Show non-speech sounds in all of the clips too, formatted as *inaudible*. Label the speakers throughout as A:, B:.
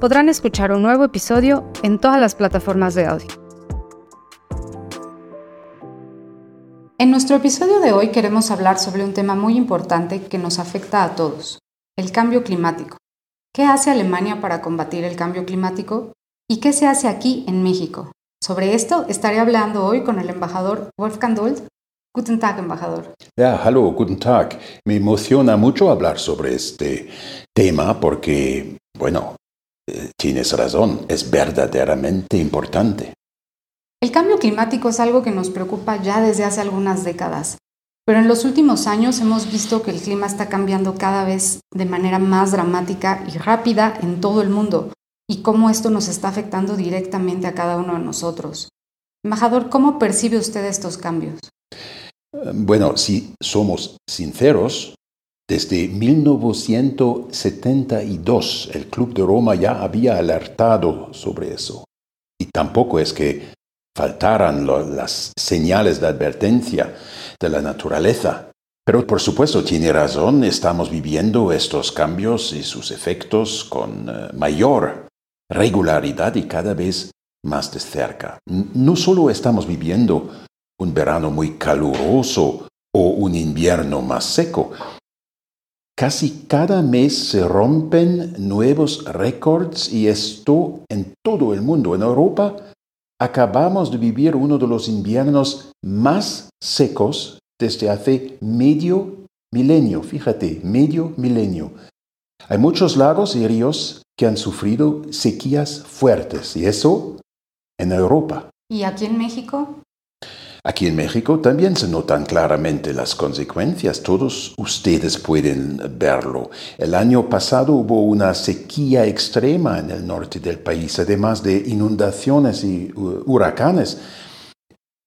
A: podrán escuchar un nuevo episodio en todas las plataformas de audio. En nuestro episodio de hoy queremos hablar sobre un tema muy importante que nos afecta a todos, el cambio climático. ¿Qué hace Alemania para combatir el cambio climático? ¿Y qué se hace aquí en México? Sobre esto estaré hablando hoy con el embajador Wolfgang Dold. Guten Tag, embajador.
B: Ja, hallo, guten Tag. Me emociona mucho hablar sobre este tema porque, bueno, tienes razón, es verdaderamente importante.
A: El cambio climático es algo que nos preocupa ya desde hace algunas décadas, pero en los últimos años hemos visto que el clima está cambiando cada vez de manera más dramática y rápida en todo el mundo y cómo esto nos está afectando directamente a cada uno de nosotros. Embajador, ¿cómo percibe usted estos cambios?
B: Bueno, si somos sinceros, desde 1972 el Club de Roma ya había alertado sobre eso. Y tampoco es que faltaran las señales de advertencia de la naturaleza. Pero por supuesto tiene razón, estamos viviendo estos cambios y sus efectos con eh, mayor regularidad y cada vez más de cerca. No solo estamos viviendo un verano muy caluroso o un invierno más seco, Casi cada mes se rompen nuevos récords y esto en todo el mundo. En Europa acabamos de vivir uno de los inviernos más secos desde hace medio milenio. Fíjate, medio milenio. Hay muchos lagos y ríos que han sufrido sequías fuertes y eso en Europa.
A: ¿Y aquí en México?
B: Aquí en México también se notan claramente las consecuencias, todos ustedes pueden verlo. El año pasado hubo una sequía extrema en el norte del país, además de inundaciones y huracanes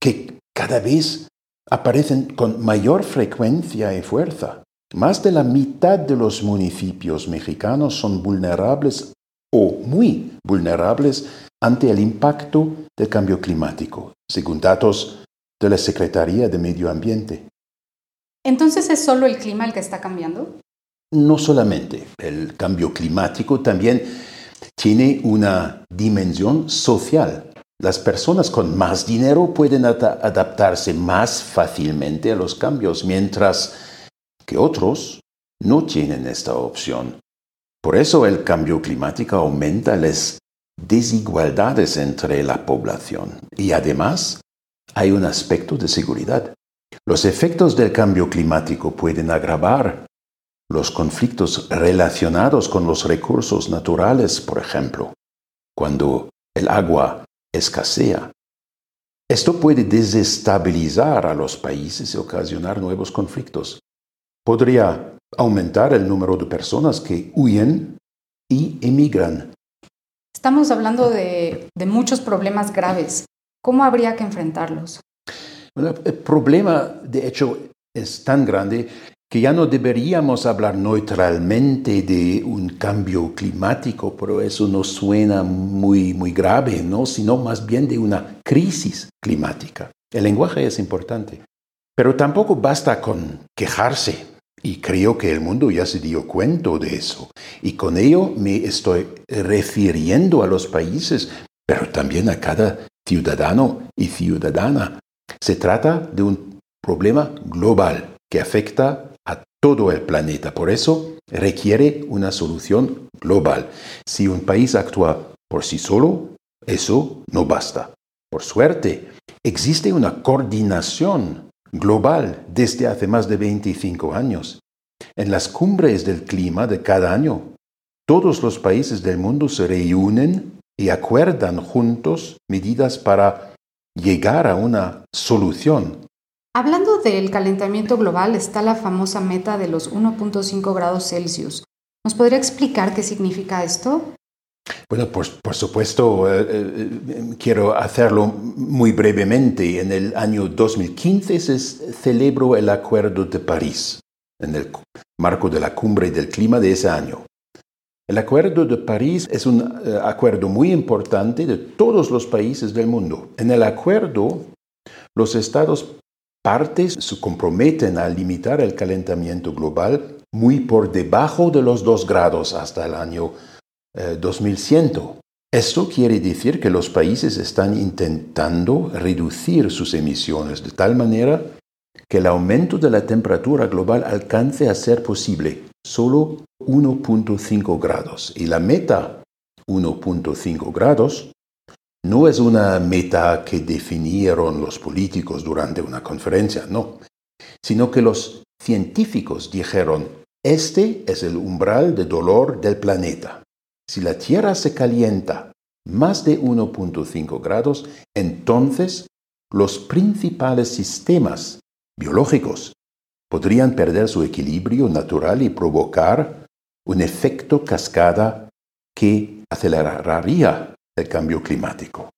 B: que cada vez aparecen con mayor frecuencia y fuerza. Más de la mitad de los municipios mexicanos son vulnerables o muy vulnerables ante el impacto del cambio climático, según datos de la Secretaría de Medio Ambiente.
A: Entonces, ¿es solo el clima el que está cambiando?
B: No solamente. El cambio climático también tiene una dimensión social. Las personas con más dinero pueden adaptarse más fácilmente a los cambios, mientras que otros no tienen esta opción. Por eso el cambio climático aumenta las desigualdades entre la población y además hay un aspecto de seguridad. Los efectos del cambio climático pueden agravar los conflictos relacionados con los recursos naturales, por ejemplo, cuando el agua escasea. Esto puede desestabilizar a los países y ocasionar nuevos conflictos. Podría aumentar el número de personas que huyen y emigran.
A: Estamos hablando de, muchos problemas graves. ¿Cómo habría que enfrentarlos?
B: el problema, de hecho, es tan grande que ya no deberíamos hablar neutralmente de un cambio climático, pero eso no suena muy, muy grave, ¿no? sino más bien de una crisis climática. El lenguaje es importante, pero tampoco basta con quejarse. Y creo que el mundo ya se dio cuenta de eso. Y con ello me estoy refiriendo a los países, pero también a cada ciudadano y ciudadana. Se trata de un problema global que afecta a todo el planeta. Por eso requiere una solución global. Si un país actúa por sí solo, eso no basta. Por suerte, existe una coordinación global desde hace más de 25 años. En las cumbres del clima de cada año, todos los países del mundo se reúnen y acuerdan juntos medidas para llegar a una solución.
A: Hablando del calentamiento global está la famosa meta de los 1.5 grados Celsius. ¿Nos podría explicar qué significa esto?
B: Bueno, por, por supuesto, eh, eh, quiero hacerlo muy brevemente. En el año 2015 se celebró el Acuerdo de París, en el marco de la cumbre del clima de ese año. El Acuerdo de París es un eh, acuerdo muy importante de todos los países del mundo. En el acuerdo, los estados partes se comprometen a limitar el calentamiento global muy por debajo de los 2 grados hasta el año 2100. Eh, Esto quiere decir que los países están intentando reducir sus emisiones de tal manera que el aumento de la temperatura global alcance a ser posible solo 1.5 grados. Y la meta 1.5 grados no es una meta que definieron los políticos durante una conferencia, no, sino que los científicos dijeron, este es el umbral de dolor del planeta. Si la Tierra se calienta más de 1.5 grados, entonces los principales sistemas biológicos podrían perder su equilibrio natural y provocar un efecto cascada que aceleraría el cambio climático.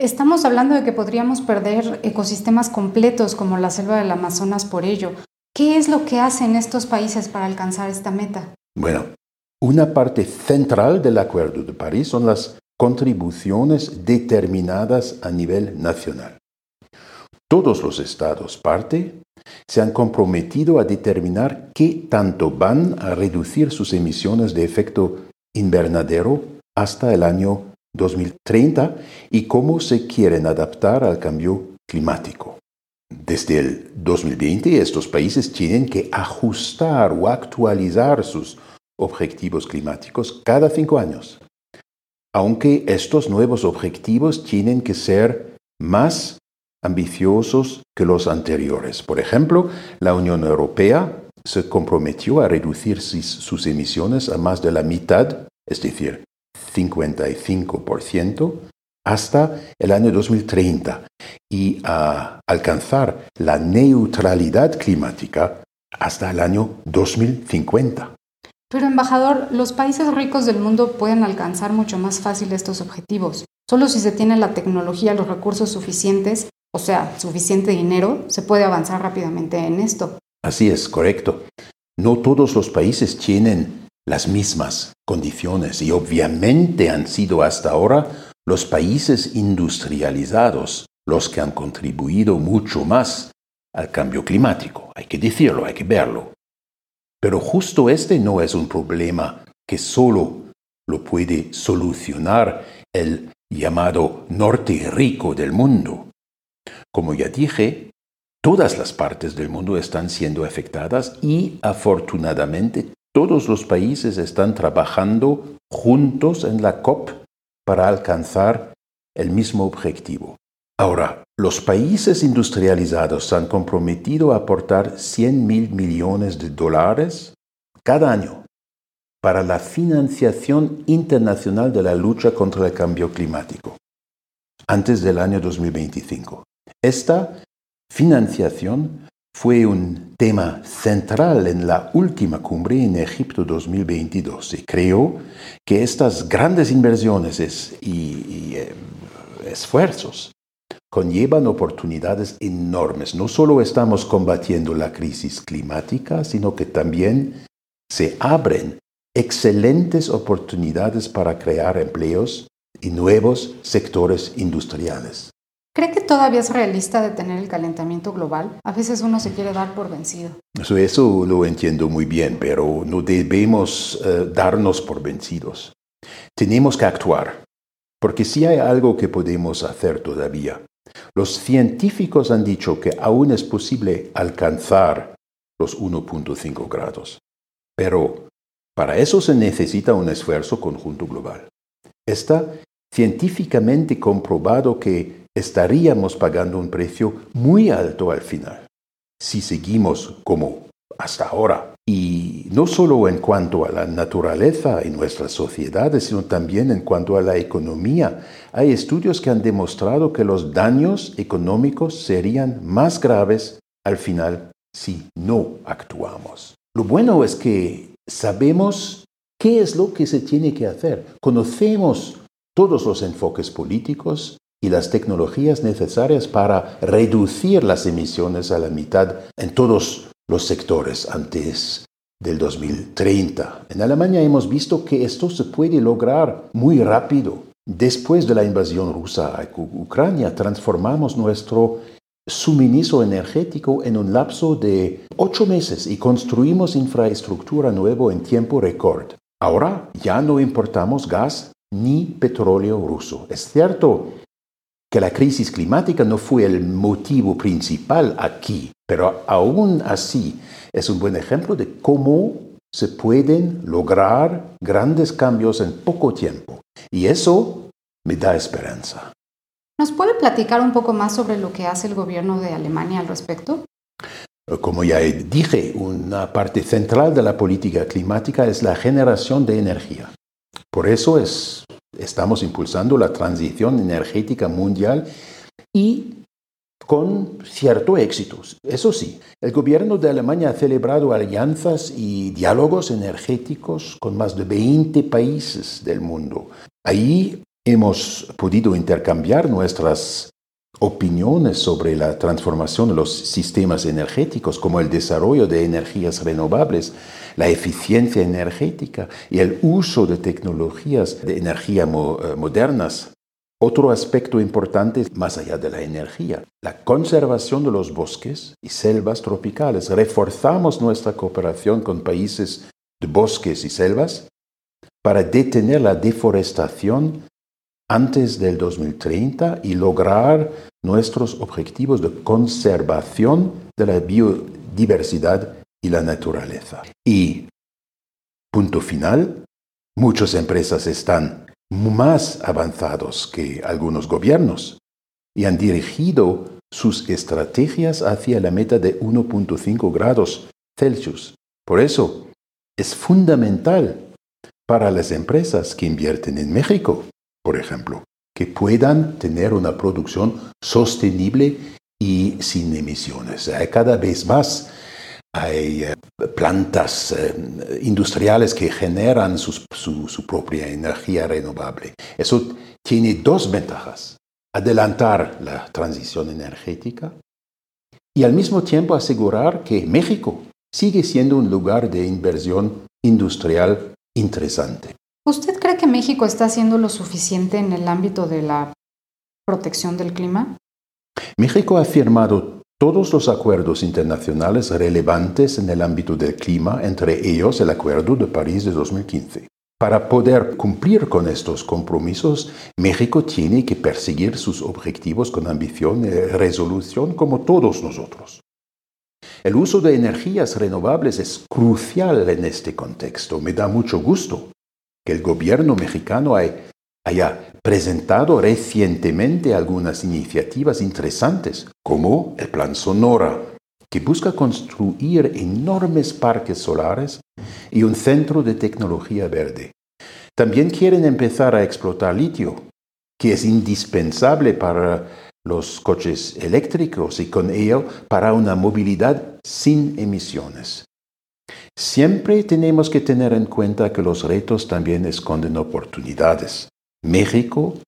A: Estamos hablando de que podríamos perder ecosistemas completos como la selva del Amazonas por ello. ¿Qué es lo que hacen estos países para alcanzar esta meta?
B: Bueno, una parte central del Acuerdo de París son las contribuciones determinadas a nivel nacional. Todos los estados parte se han comprometido a determinar qué tanto van a reducir sus emisiones de efecto invernadero hasta el año 2030 y cómo se quieren adaptar al cambio climático. Desde el 2020 estos países tienen que ajustar o actualizar sus objetivos climáticos cada cinco años, aunque estos nuevos objetivos tienen que ser más ambiciosos que los anteriores. Por ejemplo, la Unión Europea se comprometió a reducir sus emisiones a más de la mitad, es decir, 55%, hasta el año 2030 y a alcanzar la neutralidad climática hasta el año 2050.
A: Pero, embajador, los países ricos del mundo pueden alcanzar mucho más fácil estos objetivos. Solo si se tiene la tecnología, los recursos suficientes, o sea, suficiente dinero, se puede avanzar rápidamente en esto.
B: Así es, correcto. No todos los países tienen las mismas condiciones y obviamente han sido hasta ahora los países industrializados los que han contribuido mucho más al cambio climático. Hay que decirlo, hay que verlo. Pero justo este no es un problema que solo lo puede solucionar el llamado norte rico del mundo. Como ya dije, todas las partes del mundo están siendo afectadas y afortunadamente todos los países están trabajando juntos en la COP para alcanzar el mismo objetivo. Ahora, los países industrializados se han comprometido a aportar 100 mil millones de dólares cada año para la financiación internacional de la lucha contra el cambio climático antes del año 2025. Esta financiación fue un tema central en la última cumbre en Egipto 2022 y creo que estas grandes inversiones y, eh, esfuerzos conllevan oportunidades enormes. No solo estamos combatiendo la crisis climática, sino que también se abren excelentes oportunidades para crear empleos y nuevos sectores industriales.
A: ¿Cree que todavía es realista detener el calentamiento global? A veces uno se quiere dar por vencido.
B: Eso, lo entiendo muy bien, pero no debemos eh, darnos por vencidos. Tenemos que actuar, porque si hay algo que podemos hacer todavía, los científicos han dicho que aún es posible alcanzar los 1.5 grados, pero para eso se necesita un esfuerzo conjunto global. Está científicamente comprobado que estaríamos pagando un precio muy alto al final si seguimos como hasta ahora. Y no solo en cuanto a la naturaleza y nuestras sociedades, sino también en cuanto a la economía. Hay estudios que han demostrado que los daños económicos serían más graves al final si no actuamos. Lo bueno es que sabemos ¿Qué es lo que se tiene que hacer? Conocemos todos los enfoques políticos y las tecnologías necesarias para reducir las emisiones a la mitad en todos los sectores antes del 2030. En Alemania hemos visto que esto se puede lograr muy rápido. Después de la invasión rusa a Ucrania, transformamos nuestro suministro energético en un lapso de ocho meses y construimos infraestructura nueva en tiempo récord. Ahora ya no importamos gas ni petróleo ruso. Es cierto que la crisis climática no fue el motivo principal aquí, pero aún así es un buen ejemplo de cómo se pueden lograr grandes cambios en poco tiempo. Y eso me da esperanza.
A: ¿Nos puede platicar un poco más sobre lo que hace el gobierno de Alemania al respecto?
B: Como ya dije, una parte central de la política climática es la generación de energía. Por eso es, estamos impulsando la transición energética mundial y con cierto éxito. Eso sí, el gobierno de Alemania ha celebrado alianzas y diálogos energéticos con más de 20 países del mundo. Ahí hemos podido intercambiar nuestras opiniones sobre la transformación de los sistemas energéticos, como el desarrollo de energías renovables, la eficiencia energética y el uso de tecnologías de energía eh, modernas. Otro aspecto importante más allá de la energía, la conservación de los bosques y selvas tropicales. Reforzamos nuestra cooperación con países de bosques y selvas para detener la deforestación antes del 2030 y lograr nuestros objetivos de conservación de la biodiversidad y la naturaleza. Y, punto final, muchas empresas están más avanzados que algunos gobiernos y han dirigido sus estrategias hacia la meta de 1.5 grados Celsius. Por eso, es fundamental para las empresas que invierten en México por ejemplo, que puedan tener una producción sostenible y sin emisiones. Cada vez más hay eh, plantas eh, industriales que generan su, su, propia energía renovable. Eso tiene dos ventajas. Adelantar la transición energética y al mismo tiempo asegurar que México sigue siendo un lugar de inversión industrial interesante.
A: ¿Usted cree que México está haciendo lo suficiente en el ámbito de la protección del clima?
B: México ha firmado todos los acuerdos internacionales relevantes en el ámbito del clima, entre ellos el Acuerdo de París de 2015. Para poder cumplir con estos compromisos, México tiene que perseguir sus objetivos con ambición y resolución como todos nosotros. El uso de energías renovables es crucial en este contexto. Me da mucho gusto que el gobierno mexicano haya presentado recientemente algunas iniciativas interesantes, como el Plan Sonora, que busca construir enormes parques solares y un centro de tecnología verde. También quieren empezar a explotar litio, que es indispensable para los coches eléctricos y con ello para una movilidad sin emisiones. Siempre tenemos que tener en cuenta que los retos también esconden oportunidades. México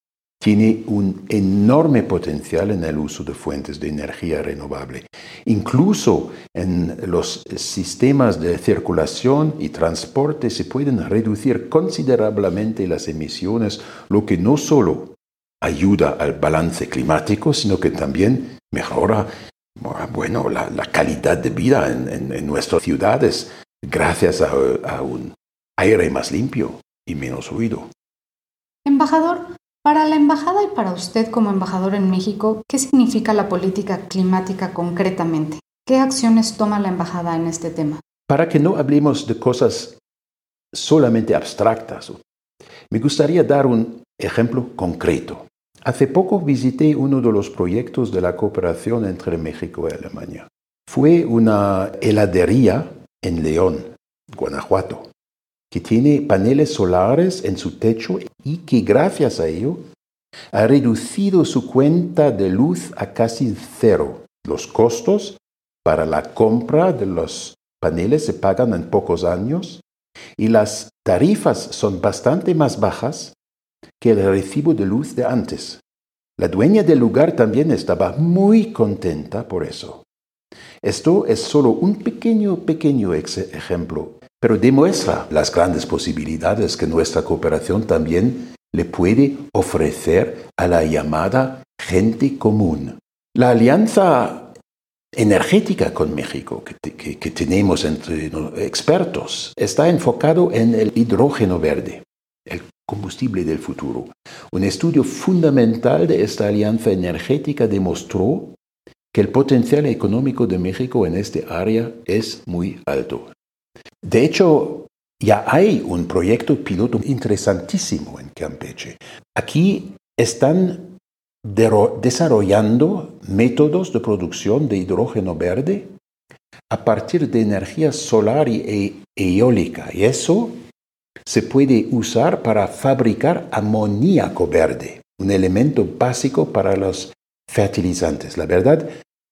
B: tiene un enorme potencial en el uso de fuentes de energía renovable. Incluso en los sistemas de circulación y transporte se pueden reducir considerablemente las emisiones, lo que no solo ayuda al balance climático, sino que también mejora bueno, la, calidad de vida en nuestras ciudades gracias a, un aire más limpio y menos ruido.
A: Embajador, para la embajada y para usted como embajador en México, ¿qué significa la política climática concretamente? ¿Qué acciones toma la embajada en este tema?
B: Para que no hablemos de cosas solamente abstractas, me gustaría dar un ejemplo concreto. Hace poco visité uno de los proyectos de la cooperación entre México y Alemania. Fue una heladería en León, Guanajuato, que tiene paneles solares en su techo y que gracias a ello ha reducido su cuenta de luz a casi cero. Los costos para la compra de los paneles se pagan en pocos años Y las tarifas son bastante más bajas que el recibo de luz de antes. La dueña del lugar también estaba muy contenta por eso. Esto es solo un pequeño, pequeño ejemplo, pero demuestra las grandes posibilidades que nuestra cooperación también le puede ofrecer a la llamada gente común. La alianza energética con México que, que tenemos entre expertos está enfocado en el hidrógeno verde, el combustible del futuro. Un estudio fundamental de esta alianza energética demostró que el potencial económico de México en este área es muy alto. De hecho, ya hay un proyecto piloto interesantísimo en Campeche. Aquí están desarrollando métodos de producción de hidrógeno verde a partir de energía solar y e-, eólica. Y eso se puede usar para fabricar amoníaco verde, un elemento básico para los fertilizantes. La verdad,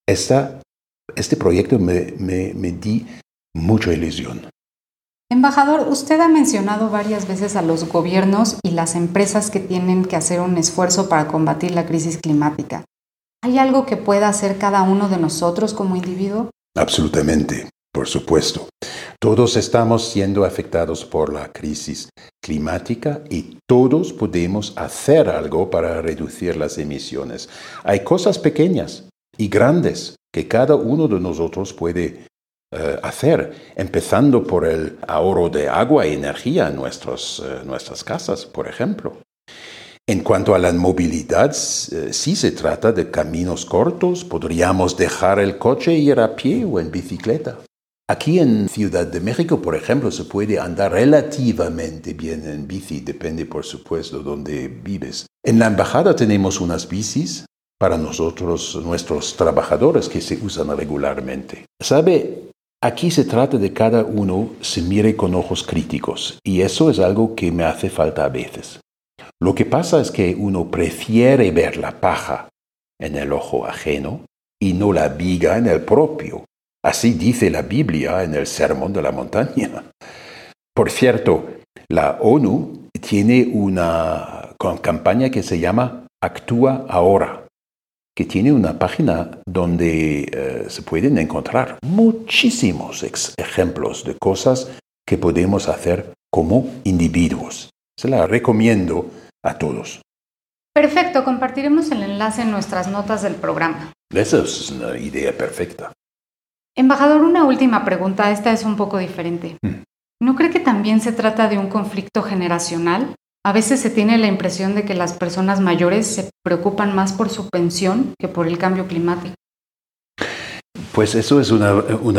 B: este proyecto me, me, me di mucha ilusión.
A: Embajador, usted ha mencionado varias veces a los gobiernos y las empresas que tienen que hacer un esfuerzo para combatir la crisis climática. ¿Hay algo que pueda hacer cada uno de nosotros como individuo?
B: Absolutamente, por supuesto. Todos estamos siendo afectados por la crisis climática y todos podemos hacer algo para reducir las emisiones. Hay cosas pequeñas y grandes que cada uno de nosotros puede eh, hacer, empezando por el ahorro de agua y energía en nuestros, eh, nuestras casas, por ejemplo. En cuanto a la movilidad, eh, si se trata de caminos cortos, podríamos dejar el coche e ir a pie o en bicicleta. Aquí en Ciudad de México, por ejemplo, se puede andar relativamente bien en bici, depende por supuesto donde vives. En la embajada tenemos unas bicis para nosotros, nuestros trabajadores que se usan regularmente. ¿Sabe? Aquí se trata de cada uno se mire con ojos críticos y eso es algo que me hace falta a veces. Lo que pasa es que uno prefiere ver la paja en el ojo ajeno y no la viga en el propio. Así dice la Biblia en el Sermón de la Montaña. *laughs* Por cierto, la ONU tiene una campaña que se llama Actúa ahora que tiene una página donde eh, se pueden encontrar muchísimos ejemplos de cosas que podemos hacer como individuos. Se la recomiendo a todos.
A: Perfecto, compartiremos el enlace en nuestras notas del programa.
B: Esa es una idea perfecta.
A: Embajador, una última pregunta, esta es un poco diferente. Hmm. ¿No cree que también se trata de un conflicto generacional? A veces se tiene la impresión de que las personas mayores se preocupan más por su pensión que por el cambio climático.
B: Pues eso es una,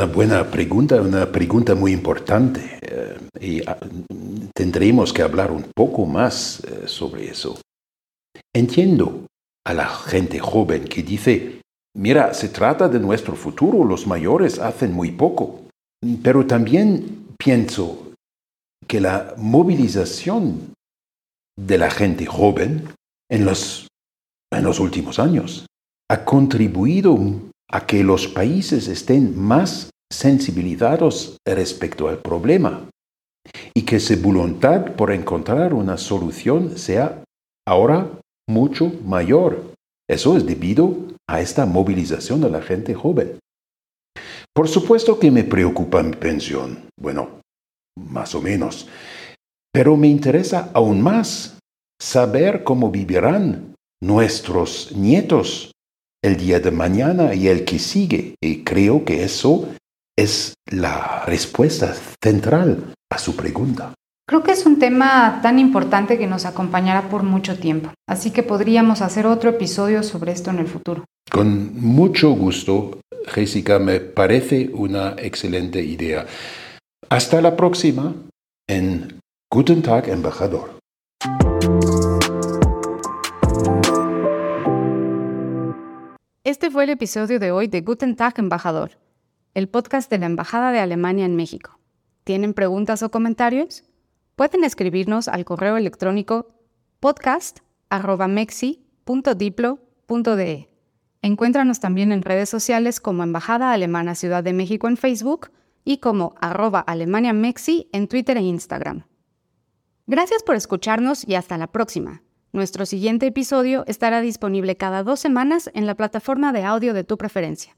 B: buena pregunta, una pregunta muy importante. Eh, y ah, tendremos que hablar un poco más eh, sobre eso. Entiendo a la gente joven que dice, mira, se trata de nuestro futuro, los mayores hacen muy poco. Pero también pienso que la movilización de la gente joven en los, en los últimos años. Ha contribuido a que los países estén más sensibilizados respecto al problema y que su voluntad por encontrar una solución sea ahora mucho mayor. Eso es debido a esta movilización de la gente joven. Por supuesto que me preocupa mi pensión. Bueno, más o menos. Pero me interesa aún más saber cómo vivirán nuestros nietos el día de mañana y el que sigue. Y creo que eso es la respuesta central a su pregunta.
A: Creo que es un tema tan importante que nos acompañará por mucho tiempo, así que podríamos hacer otro episodio sobre esto en el futuro.
B: Con mucho gusto, Jessica, me parece una excelente idea. Hasta la próxima en Guten Tag, embajador.
A: Este fue el episodio de hoy de Guten Tag, embajador, el podcast de la Embajada de Alemania en México. ¿Tienen preguntas o comentarios? Pueden escribirnos al correo electrónico podcast.mexi.diplo.de. Encuéntranos también en redes sociales como Embajada Alemana Ciudad de México en Facebook y como arroba alemaniamexi en Twitter e Instagram. Gracias por escucharnos y hasta la próxima. Nuestro siguiente episodio estará disponible cada dos semanas en la plataforma de audio de tu preferencia.